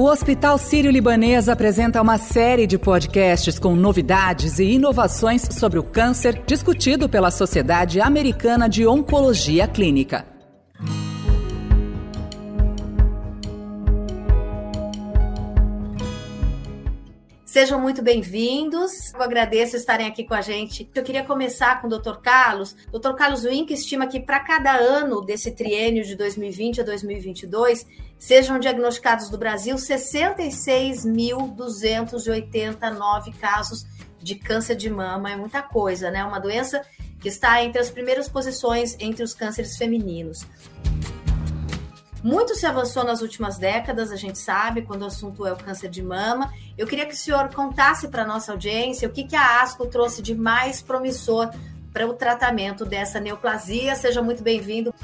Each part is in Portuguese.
O Hospital Sírio-Libanês apresenta uma série de podcasts com novidades e inovações sobre o câncer discutido pela Sociedade Americana de Oncologia Clínica. Sejam muito bem-vindos. Eu agradeço estarem aqui com a gente. Eu queria começar com o Dr. Carlos. Dr. Carlos Wink estima que para cada ano desse triênio de 2020 a 2022 sejam diagnosticados no Brasil 66.289 casos de câncer de mama. É muita coisa, né? Uma doença que está entre as primeiras posições entre os cânceres femininos. Muito se avançou nas últimas décadas, a gente sabe, quando o assunto é o câncer de mama. Eu queria que o senhor contasse para a nossa audiência o que, que a ASCO trouxe de mais promissor para o tratamento dessa neoplasia. Seja muito bem-vindo.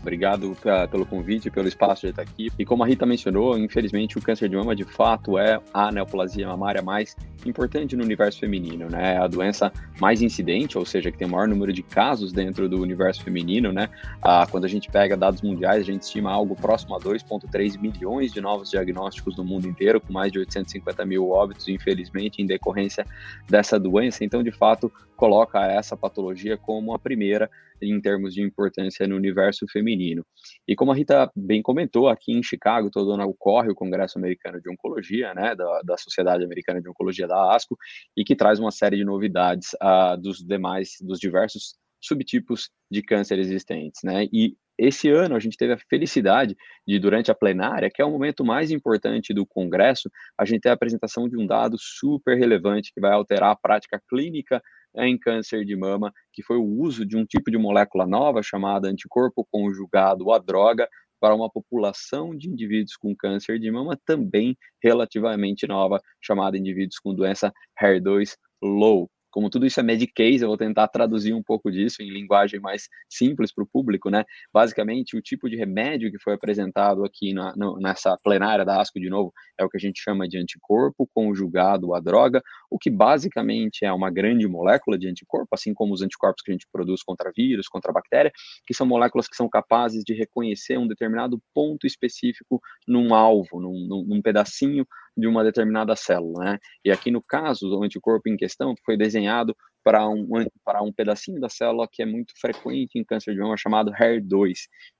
Obrigado pra, pelo convite, pelo espaço de estar aqui. E como a Rita mencionou, infelizmente o câncer de mama de fato é a neoplasia mamária mais importante no universo feminino, né? É a doença mais incidente, ou seja, que tem o maior número de casos dentro do universo feminino, né? Ah, quando a gente pega dados mundiais, a gente estima algo próximo a 2,3 milhões de novos diagnósticos no mundo inteiro, com mais de 850 mil óbitos, infelizmente, em decorrência dessa doença. Então, de fato, coloca essa patologia como a primeira em termos de importância no universo feminino. E como a Rita bem comentou, aqui em Chicago todo ano ocorre o Congresso Americano de Oncologia, né, da, da Sociedade Americana de Oncologia da ASCO, e que traz uma série de novidades uh, dos demais, dos diversos subtipos de câncer existentes, né? E esse ano a gente teve a felicidade de, durante a plenária, que é o momento mais importante do Congresso, a gente ter a apresentação de um dado super relevante que vai alterar a prática clínica em câncer de mama, que foi o uso de um tipo de molécula nova chamada anticorpo conjugado à droga para uma população de indivíduos com câncer de mama também relativamente nova, chamada indivíduos com doença HER2 low. Como tudo isso é Medicaid, eu vou tentar traduzir um pouco disso em linguagem mais simples para o público, né? Basicamente, o tipo de remédio que foi apresentado aqui na, no, nessa plenária da ASCO, de novo, é o que a gente chama de anticorpo conjugado à droga, o que basicamente é uma grande molécula de anticorpo, assim como os anticorpos que a gente produz contra vírus, contra bactéria, que são moléculas que são capazes de reconhecer um determinado ponto específico num alvo, num, num, num pedacinho de uma determinada célula, né? E aqui no caso, o anticorpo em questão foi desenhado para um, para um pedacinho da célula que é muito frequente em câncer de mama, chamado HER2,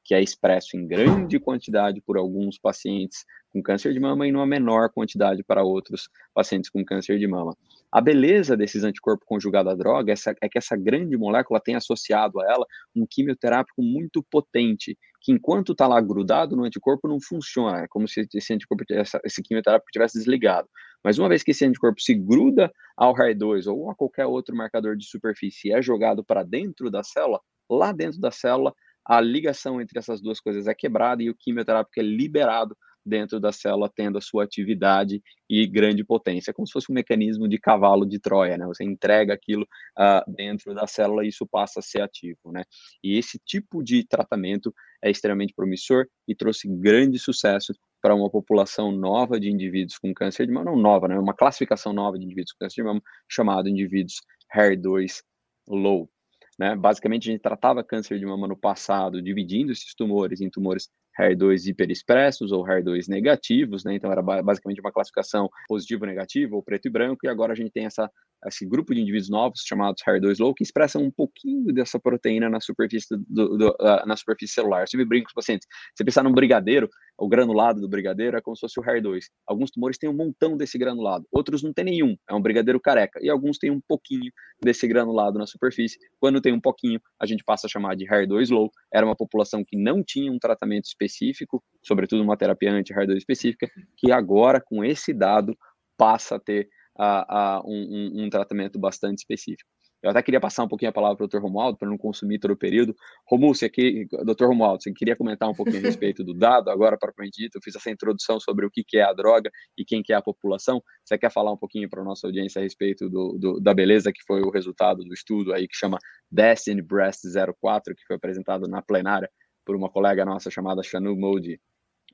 que é expresso em grande quantidade por alguns pacientes com câncer de mama e numa menor quantidade para outros pacientes com câncer de mama. A beleza desses anticorpos conjugados à droga é que essa grande molécula tem associado a ela um quimioterápico muito potente, que enquanto está lá grudado no anticorpo não funciona, é como se esse anticorpo, esse quimioterápico tivesse desligado. Mas uma vez que esse anticorpo se gruda ao HER2 ou a qualquer outro marcador de superfície e é jogado para dentro da célula, lá dentro da célula, a ligação entre essas duas coisas é quebrada e o quimioterápico é liberado dentro da célula tendo a sua atividade e grande potência, como se fosse um mecanismo de cavalo de Troia, né? Você entrega aquilo uh, dentro da célula e isso passa a ser ativo, né? E esse tipo de tratamento é extremamente promissor e trouxe grande sucesso para uma população nova de indivíduos com câncer de mama, não nova, né? Uma classificação nova de indivíduos com câncer de mama, chamado indivíduos HER2 low. Né? Basicamente, a gente tratava câncer de mama no passado, dividindo esses tumores em tumores HER2 hiperexpressos ou HER2 negativos, né? Então era basicamente uma classificação positivo negativo ou preto e branco, e agora a gente tem essa, esse grupo de indivíduos novos chamados HER2 low que expressam um pouquinho dessa proteína na superfície, do, do, uh, na superfície celular. Eu sempre brinco com os pacientes, se pensar num brigadeiro, o granulado do brigadeiro é como se fosse o HER2. Alguns tumores têm um montão desse granulado, outros não têm nenhum, é um brigadeiro careca, e alguns têm um pouquinho desse granulado na superfície. Quando tem um pouquinho, a gente passa a chamar de HER2 low. Era uma população que não tinha um tratamento específico específico, sobretudo uma terapia anti-HER2 específica, que agora, com esse dado, passa a ter uh, uh, um, um, um tratamento bastante específico. Eu até queria passar um pouquinho a palavra para o Dr. Romualdo, para não consumir todo o período. Romualdo, você aqui, Dr. Romualdo, você queria comentar um pouquinho a respeito do dado, agora, propriamente dito, eu fiz essa introdução sobre o que é a droga e quem que é a população. Você quer falar um pouquinho para a nossa audiência a respeito do, do, da beleza que foi o resultado do estudo aí, que chama Destiny Breast 04, que foi apresentado na plenária por uma colega nossa chamada Shanu Modi.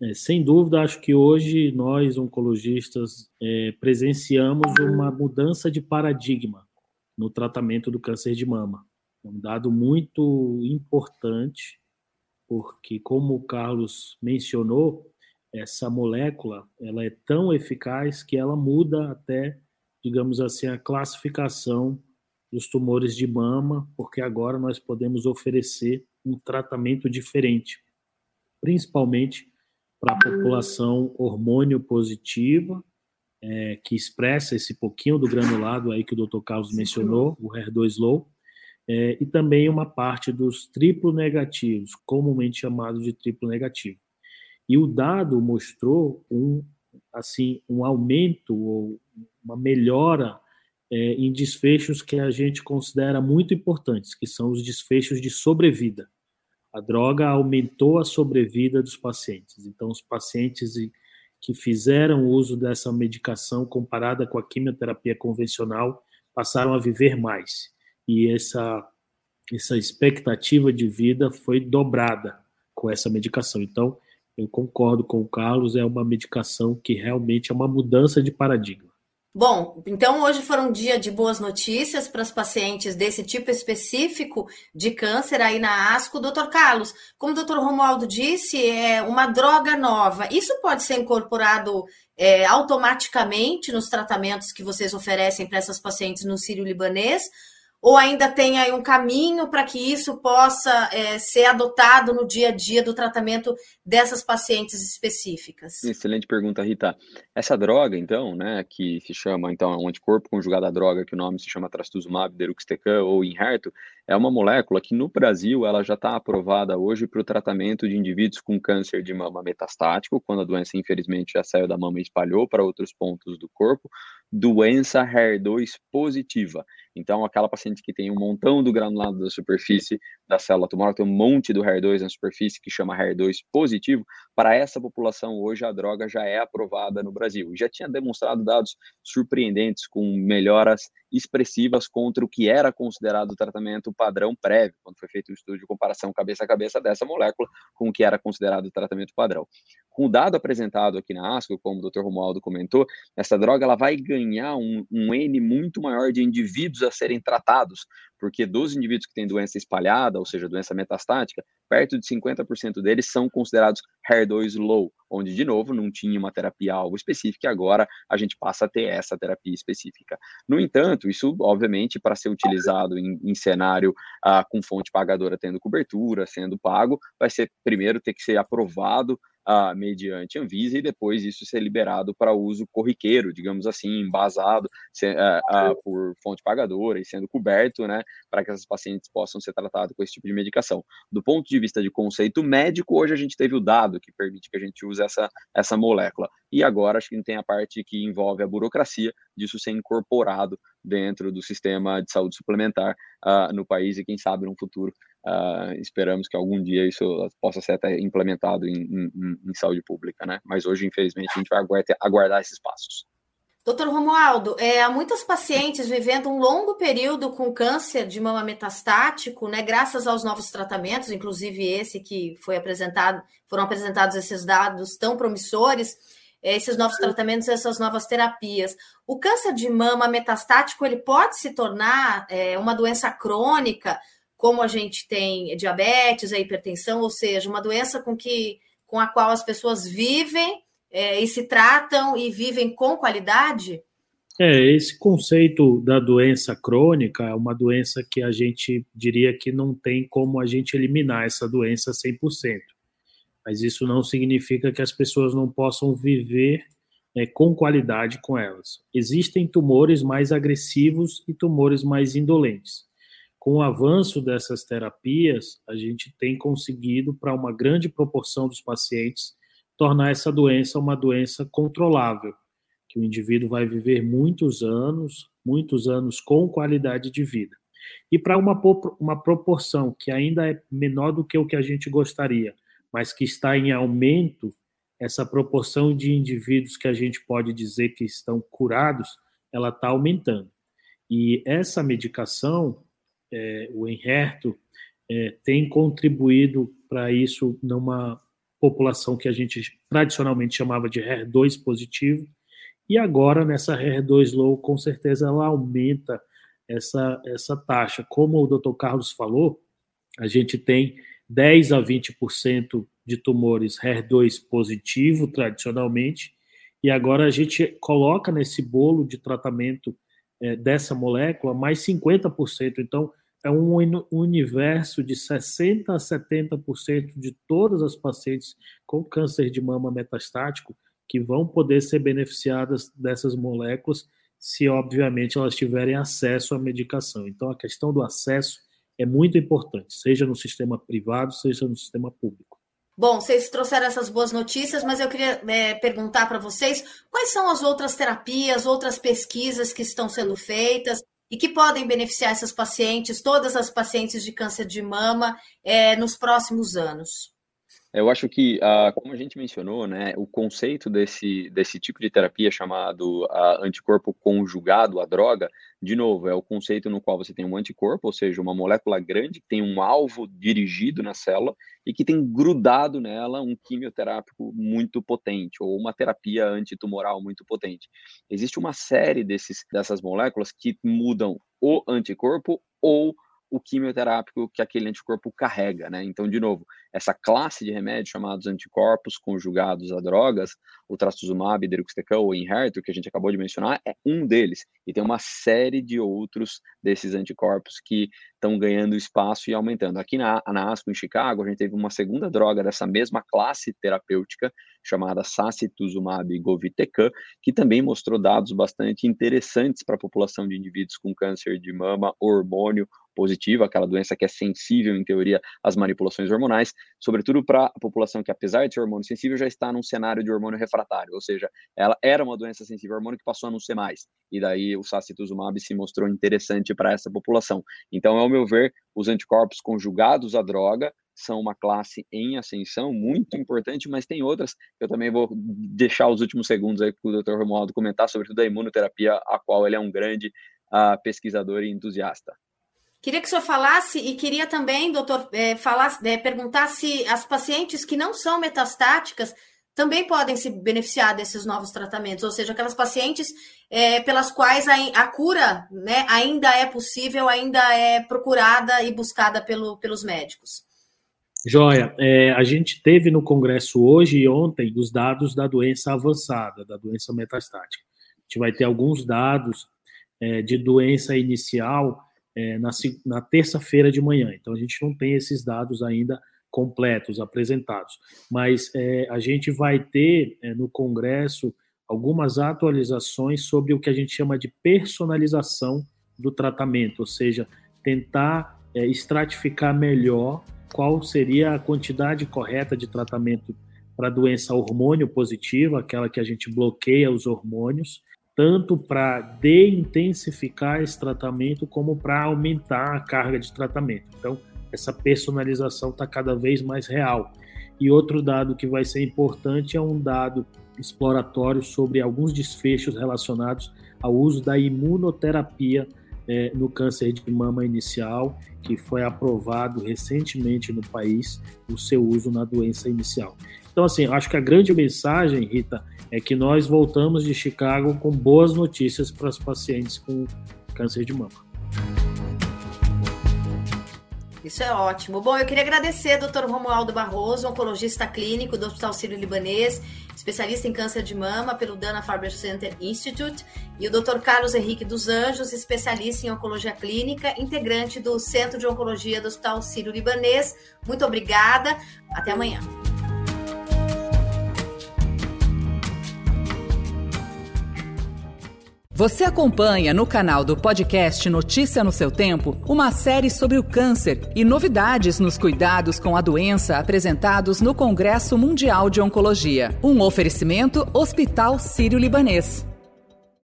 É, sem dúvida, acho que hoje nós, oncologistas, é, presenciamos uma mudança de paradigma no tratamento do câncer de mama. É um dado muito importante, porque, como o Carlos mencionou, essa molécula ela é tão eficaz que ela muda até, digamos assim, a classificação dos tumores de mama, porque agora nós podemos oferecer um tratamento diferente, principalmente para a população hormônio positiva, é, que expressa esse pouquinho do granulado aí que o Dr. Carlos mencionou, o HER2 low, é, e também uma parte dos triplo negativos, comumente chamados de triplo negativo. E o dado mostrou um assim um aumento ou uma melhora é, em desfechos que a gente considera muito importantes, que são os desfechos de sobrevida. A droga aumentou a sobrevida dos pacientes. Então, os pacientes que fizeram uso dessa medicação comparada com a quimioterapia convencional passaram a viver mais. E essa, essa expectativa de vida foi dobrada com essa medicação. Então, eu concordo com o Carlos, é uma medicação que realmente é uma mudança de paradigma. Bom, então hoje foi um dia de boas notícias para os pacientes desse tipo específico de câncer aí na ASCO. Doutor Carlos, como o doutor Romualdo disse, é uma droga nova. Isso pode ser incorporado é, automaticamente nos tratamentos que vocês oferecem para essas pacientes no Sírio-Libanês? ou ainda tem aí um caminho para que isso possa é, ser adotado no dia a dia do tratamento dessas pacientes específicas? Excelente pergunta, Rita. Essa droga, então, né, que se chama então é um anticorpo conjugado à droga, que o nome se chama trastuzumab deruxtecan ou Inherto, é uma molécula que no Brasil ela já está aprovada hoje para o tratamento de indivíduos com câncer de mama metastático, quando a doença infelizmente já saiu da mama e espalhou para outros pontos do corpo, doença HER2 positiva. Então, aquela paciente que tem um montão do granulado da superfície da célula tumoral, tem um monte do HER2 na superfície que chama HER2 positivo, para essa população hoje a droga já é aprovada no Brasil. Já tinha demonstrado dados surpreendentes com melhoras expressivas contra o que era considerado o tratamento padrão prévio, quando foi feito o um estudo de comparação cabeça a cabeça dessa molécula com o que era considerado o tratamento padrão. Com o dado apresentado aqui na ASCO, como o Dr. Romualdo comentou, essa droga ela vai ganhar um, um N muito maior de indivíduos a serem tratados, porque dos indivíduos que têm doença espalhada, ou seja, doença metastática, perto de 50% deles são considerados HER2 low, onde, de novo, não tinha uma terapia alvo específica e agora a gente passa a ter essa terapia específica. No entanto, isso, obviamente, para ser utilizado em, em cenário ah, com fonte pagadora tendo cobertura, sendo pago, vai ser primeiro ter que ser aprovado ah, mediante Anvisa e depois isso ser liberado para uso corriqueiro, digamos assim, embasado se, ah, ah, por fonte pagadora e sendo coberto, né, para que essas pacientes possam ser tratadas com esse tipo de medicação. Do ponto de vista de conceito médico, hoje a gente teve o dado que permite que a gente use essa, essa molécula. E agora acho que tem a parte que envolve a burocracia disso ser incorporado dentro do sistema de saúde suplementar uh, no país e quem sabe no futuro uh, esperamos que algum dia isso possa ser até implementado em, em, em, saúde pública, né? Mas hoje, infelizmente, a gente vai aguardar, aguardar esses passos. Doutor Romualdo, é, há muitas pacientes vivendo um longo período com câncer de mama metastático, né, graças aos novos tratamentos, inclusive esse que foi apresentado, foram apresentados esses dados tão promissores, é, esses novos tratamentos, essas novas terapias. O câncer de mama metastático ele pode se tornar é, uma doença crônica, como a gente tem diabetes, a hipertensão, ou seja, uma doença com que com a qual as pessoas vivem é, e se tratam e vivem com qualidade? É, esse conceito da doença crônica é uma doença que a gente diria que não tem como a gente eliminar essa doença 100%. Mas isso não significa que as pessoas não possam viver é, com qualidade com elas. Existem tumores mais agressivos e tumores mais indolentes. Com o avanço dessas terapias, a gente tem conseguido, para uma grande proporção dos pacientes, tornar essa doença uma doença controlável, que o indivíduo vai viver muitos anos, muitos anos com qualidade de vida. E para uma, uma proporção que ainda é menor do que o que a gente gostaria, mas que está em aumento, essa proporção de indivíduos que a gente pode dizer que estão curados, ela está aumentando. E essa medicação, é, o Enherto, é, tem contribuído para isso numa população que a gente tradicionalmente chamava de HER2 positivo, e agora nessa HER2 low, com certeza ela aumenta essa, essa taxa. Como o Dr. Carlos falou, a gente tem 10 a 20% de tumores HER2 positivo, tradicionalmente, e agora a gente coloca nesse bolo de tratamento é, dessa molécula mais 50%. Então, é um universo de 60% a 70% de todas as pacientes com câncer de mama metastático que vão poder ser beneficiadas dessas moléculas se, obviamente, elas tiverem acesso à medicação. Então, a questão do acesso é muito importante, seja no sistema privado, seja no sistema público. Bom, vocês trouxeram essas boas notícias, mas eu queria é, perguntar para vocês quais são as outras terapias, outras pesquisas que estão sendo feitas e que podem beneficiar essas pacientes, todas as pacientes de câncer de mama, é, nos próximos anos. Eu acho que, uh, como a gente mencionou, né, o conceito desse, desse tipo de terapia chamado uh, anticorpo conjugado à droga, de novo, é o conceito no qual você tem um anticorpo, ou seja, uma molécula grande que tem um alvo dirigido na célula e que tem grudado nela um quimioterápico muito potente ou uma terapia antitumoral muito potente. Existe uma série desses, dessas moléculas que mudam o anticorpo ou o quimioterápico que aquele anticorpo carrega, né? Então, de novo, essa classe de remédios chamados anticorpos conjugados a drogas, o trastuzumab, deruxtecan ou Enhertu, que a gente acabou de mencionar, é um deles. E tem uma série de outros desses anticorpos que estão ganhando espaço e aumentando. Aqui na, na ASCO, em Chicago, a gente teve uma segunda droga dessa mesma classe terapêutica, chamada sacituzumab govitecan, que também mostrou dados bastante interessantes para a população de indivíduos com câncer de mama, hormônio positiva, aquela doença que é sensível, em teoria, às manipulações hormonais, sobretudo para a população que, apesar de ser hormônio sensível, já está num cenário de hormônio refratário, ou seja, ela era uma doença sensível ao hormônio que passou a não ser mais, e daí o sacituzumab se mostrou interessante para essa população. Então, ao meu ver, os anticorpos conjugados à droga são uma classe em ascensão muito importante, mas tem outras que eu também vou deixar os últimos segundos aí para o Dr. Romualdo comentar, sobretudo a imunoterapia, a qual ele é um grande uh, pesquisador e entusiasta. Queria que o senhor falasse e queria também, doutor, é, é, perguntar se as pacientes que não são metastáticas também podem se beneficiar desses novos tratamentos, ou seja, aquelas pacientes é, pelas quais a, a, cura né, ainda é possível, ainda é procurada e buscada pelo, pelos médicos. Joia, é, a gente teve no Congresso hoje e ontem os dados da doença avançada, da doença metastática. A gente vai ter alguns dados é, de doença inicial é, na, na terça-feira de manhã. Então, a gente não tem esses dados ainda completos, apresentados. Mas é, a gente vai ter é, no Congresso algumas atualizações sobre o que a gente chama de personalização do tratamento, ou seja, tentar é, estratificar melhor qual seria a quantidade correta de tratamento para doença hormônio positiva, aquela que a gente bloqueia os hormônios, tanto para de-intensificar esse tratamento como para aumentar a carga de tratamento. Então, essa personalização está cada vez mais real. E outro dado que vai ser importante é um dado exploratório sobre alguns desfechos relacionados ao uso da imunoterapia é, no câncer de mama inicial, que foi aprovado recentemente no país o seu uso na doença inicial. Então, assim, acho que a grande mensagem, Rita, é que nós voltamos de Chicago com boas notícias para os pacientes com câncer de mama. Isso é ótimo. Bom, eu queria agradecer ao Dr. Romualdo Barroso, oncologista clínico do Hospital Sírio-Libanês, especialista em câncer de mama pelo Dana-Farber Center Institute, e o Dr. Carlos Henrique dos Anjos, especialista em oncologia clínica, integrante do Centro de Oncologia do Hospital Sírio-Libanês. Muito obrigada. Até amanhã. Você acompanha no canal do podcast Notícia no seu Tempo uma série sobre o câncer e novidades nos cuidados com a doença apresentados no Congresso Mundial de Oncologia. Um oferecimento Hospital Sírio-Libanês.